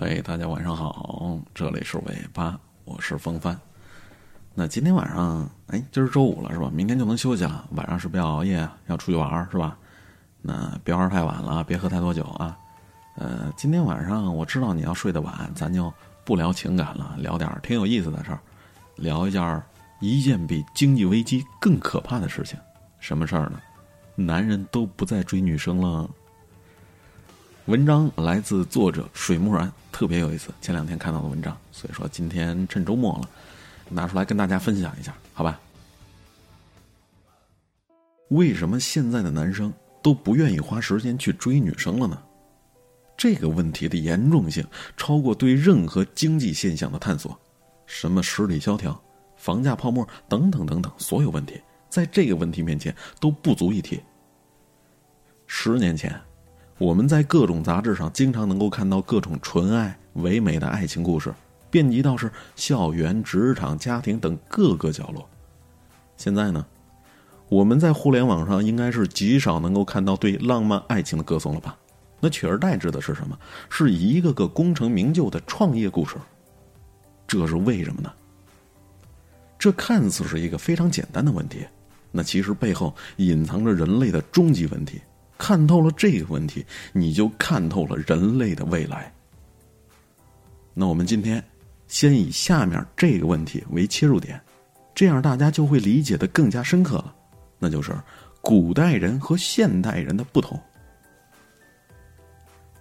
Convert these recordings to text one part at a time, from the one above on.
嘿，大家晚上好，这里是尾巴，我是风帆。那今天晚上，哎，今儿周五了是吧？明天就能休息了。晚上是不要熬夜，要出去玩是吧？那别玩太晚了，别喝太多酒啊。呃，今天晚上我知道你要睡得晚，咱就不聊情感了，聊点挺有意思的事儿，聊一件一件比经济危机更可怕的事情。什么事儿呢？男人都不再追女生了。文章来自作者水木然，特别有意思。前两天看到的文章，所以说今天趁周末了，拿出来跟大家分享一下，好吧？为什么现在的男生都不愿意花时间去追女生了呢？这个问题的严重性超过对任何经济现象的探索，什么实体萧条、房价泡沫等等等等，所有问题在这个问题面前都不足一提。十年前。我们在各种杂志上经常能够看到各种纯爱、唯美的爱情故事，遍及到是校园、职场、家庭等各个角落。现在呢，我们在互联网上应该是极少能够看到对浪漫爱情的歌颂了吧？那取而代之的是什么？是一个个功成名就的创业故事。这是为什么呢？这看似是一个非常简单的问题，那其实背后隐藏着人类的终极问题。看透了这个问题，你就看透了人类的未来。那我们今天先以下面这个问题为切入点，这样大家就会理解的更加深刻了。那就是古代人和现代人的不同。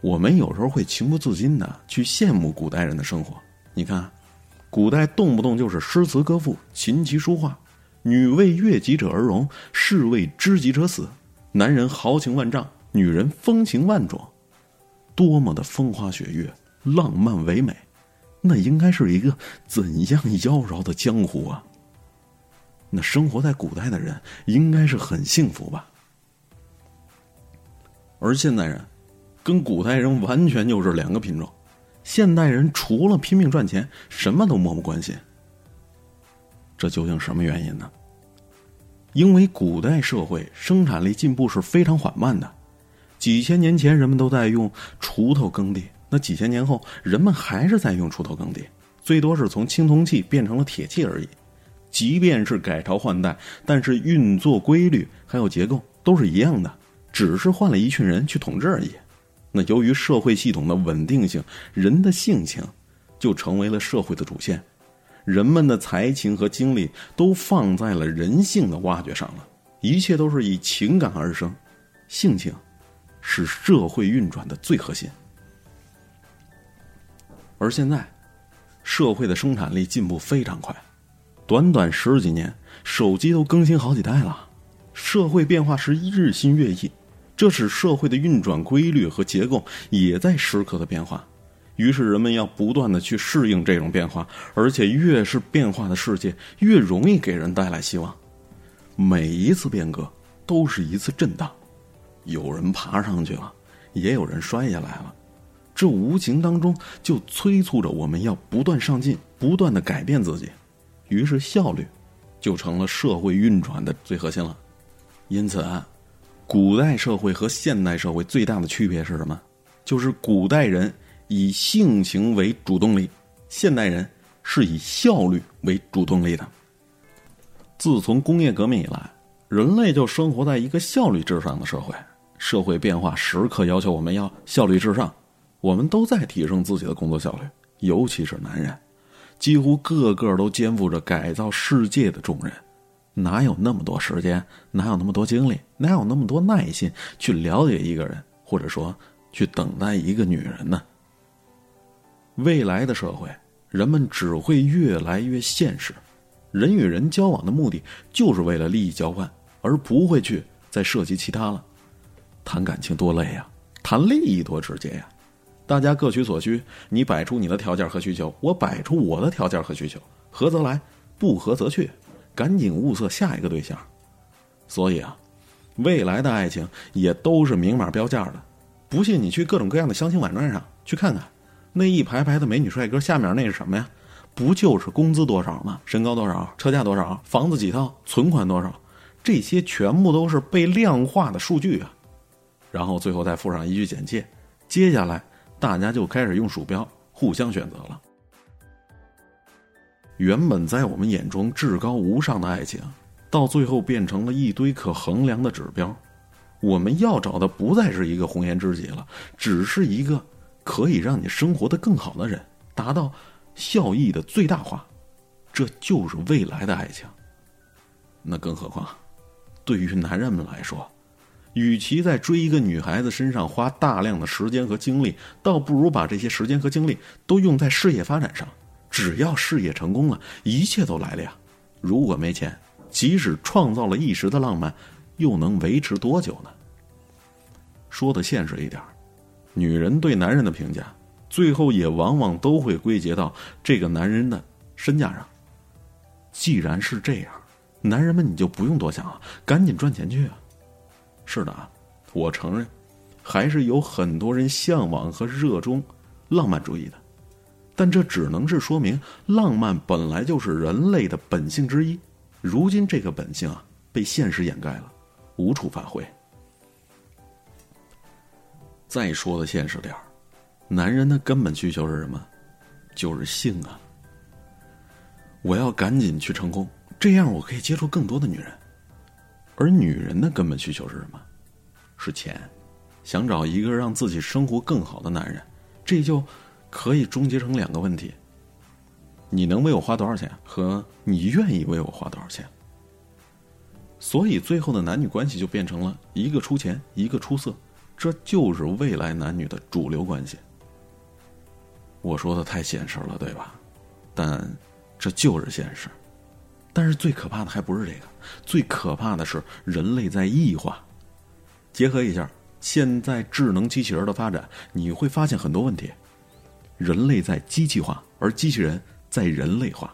我们有时候会情不自禁的去羡慕古代人的生活。你看，古代动不动就是诗词歌赋、琴棋书画，女为悦己者而容，士为知己者死。男人豪情万丈，女人风情万种，多么的风花雪月、浪漫唯美，那应该是一个怎样妖娆的江湖啊！那生活在古代的人应该是很幸福吧？而现代人，跟古代人完全就是两个品种。现代人除了拼命赚钱，什么都漠不关心。这究竟什么原因呢？因为古代社会生产力进步是非常缓慢的，几千年前人们都在用锄头耕地，那几千年后人们还是在用锄头耕地，最多是从青铜器变成了铁器而已。即便是改朝换代，但是运作规律还有结构都是一样的，只是换了一群人去统治而已。那由于社会系统的稳定性，人的性情就成为了社会的主线。人们的才情和精力都放在了人性的挖掘上了，一切都是以情感而生，性情是社会运转的最核心。而现在，社会的生产力进步非常快，短短十几年，手机都更新好几代了，社会变化是日新月异，这使社会的运转规律和结构也在时刻的变化。于是人们要不断的去适应这种变化，而且越是变化的世界，越容易给人带来希望。每一次变革都是一次震荡，有人爬上去了，也有人摔下来了。这无形当中就催促着我们要不断上进，不断的改变自己。于是效率就成了社会运转的最核心了。因此啊，古代社会和现代社会最大的区别是什么？就是古代人。以性情为主动力，现代人是以效率为主动力的。自从工业革命以来，人类就生活在一个效率至上的社会。社会变化时刻要求我们要效率至上，我们都在提升自己的工作效率，尤其是男人，几乎个个都肩负着改造世界的重任。哪有那么多时间？哪有那么多精力？哪有那么多耐心去了解一个人，或者说去等待一个女人呢？未来的社会，人们只会越来越现实。人与人交往的目的就是为了利益交换，而不会去再涉及其他了。谈感情多累呀，谈利益多直接呀！大家各取所需，你摆出你的条件和需求，我摆出我的条件和需求，合则来，不合则去，赶紧物色下一个对象。所以啊，未来的爱情也都是明码标价的。不信你去各种各样的相亲网站上去看看。那一排排的美女帅哥，下面那是什么呀？不就是工资多少吗？身高多少？车价多少？房子几套？存款多少？这些全部都是被量化的数据啊！然后最后再附上一句简介，接下来大家就开始用鼠标互相选择了。原本在我们眼中至高无上的爱情，到最后变成了一堆可衡量的指标。我们要找的不再是一个红颜知己了，只是一个可以让你生活的更好的人，达到效益的最大化。这就是未来的爱情。那更何况，对于男人们来说，与其在追一个女孩子身上花大量的时间和精力，倒不如把这些时间和精力都用在事业发展上。只要事业成功了，一切都来了呀。如果没钱，即使创造了一时的浪漫，又能维持多久呢？说的现实一点，女人对男人的评价，最后也往往都会归结到这个男人的身价上。既然是这样，男人们你就不用多想啊，赶紧赚钱去啊！是的啊，我承认，还是有很多人向往和热衷浪漫主义的。但这只能是说明，浪漫本来就是人类的本性之一。如今这个本性啊，被现实掩盖了，无处发挥。再说的现实点儿，男人的根本需求是什么？就是性啊！我要赶紧去成功，这样我可以接触更多的女人。而女人的根本需求是什么？是钱，想找一个让自己生活更好的男人，这就。可以终结成两个问题：你能为我花多少钱，和你愿意为我花多少钱。所以最后的男女关系就变成了一个出钱，一个出色，这就是未来男女的主流关系。我说的太现实了，对吧？但这就是现实。但是最可怕的还不是这个，最可怕的是人类在异化。结合一下现在智能机器人的发展，你会发现很多问题。人类在机器化，而机器人在人类化。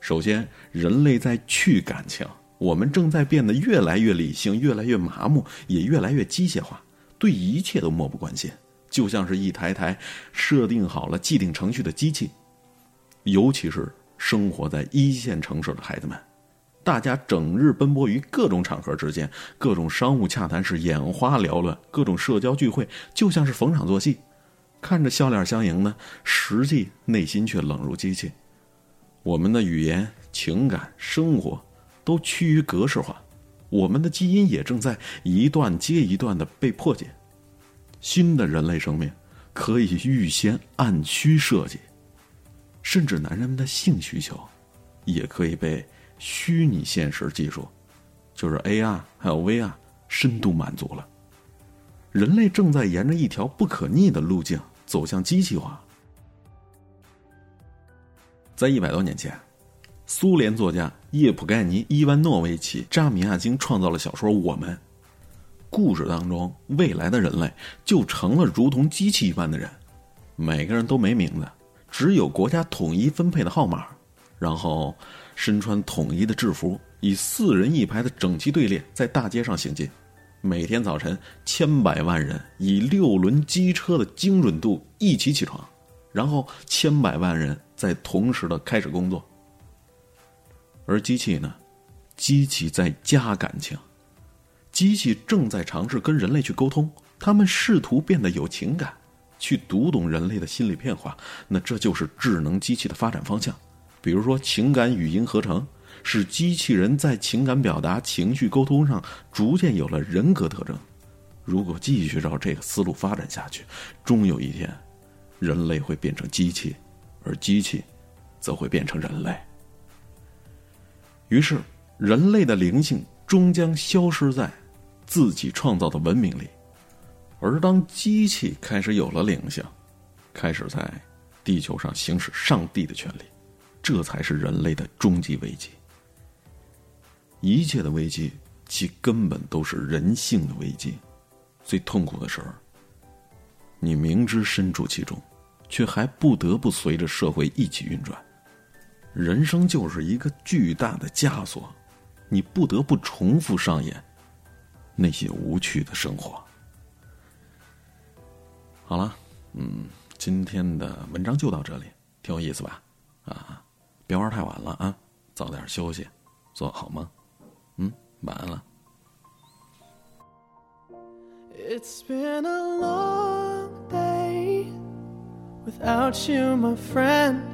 首先，人类在去感情，我们正在变得越来越理性，越来越麻木，也越来越机械化，对一切都漠不关心，就像是一台台设定好了既定程序的机器。尤其是生活在一线城市的孩子们，大家整日奔波于各种场合之间，各种商务洽谈是眼花缭乱，各种社交聚会就像是逢场作戏。看着笑脸相迎呢，实际内心却冷如机器。我们的语言、情感、生活都趋于格式化，我们的基因也正在一段接一段的被破解。新的人类生命可以预先按需设计，甚至男人们的性需求也可以被虚拟现实技术，就是 AR 还有 VR 深度满足了。人类正在沿着一条不可逆的路径。走向机器化。在一百多年前，苏联作家叶普盖尼·伊万诺维奇·扎米亚京创造了小说《我们》。故事当中，未来的人类就成了如同机器一般的人，每个人都没名字，只有国家统一分配的号码，然后身穿统一的制服，以四人一排的整齐队列在大街上行进。每天早晨，千百万人以六轮机车的精准度一起起床，然后千百万人在同时的开始工作。而机器呢？机器在加感情，机器正在尝试跟人类去沟通，他们试图变得有情感，去读懂人类的心理变化。那这就是智能机器的发展方向，比如说情感语音合成。使机器人在情感表达、情绪沟通上逐渐有了人格特征。如果继续照这个思路发展下去，终有一天，人类会变成机器，而机器则会变成人类。于是，人类的灵性终将消失在自己创造的文明里。而当机器开始有了灵性，开始在地球上行使上帝的权利，这才是人类的终极危机。一切的危机，其根本都是人性的危机。最痛苦的时候，你明知身处其中，却还不得不随着社会一起运转。人生就是一个巨大的枷锁，你不得不重复上演那些无趣的生活。好了，嗯，今天的文章就到这里，挺有意思吧？啊，别玩太晚了啊，早点休息，做好梦。嗯，晚安了。It's been a long day without you, my friend.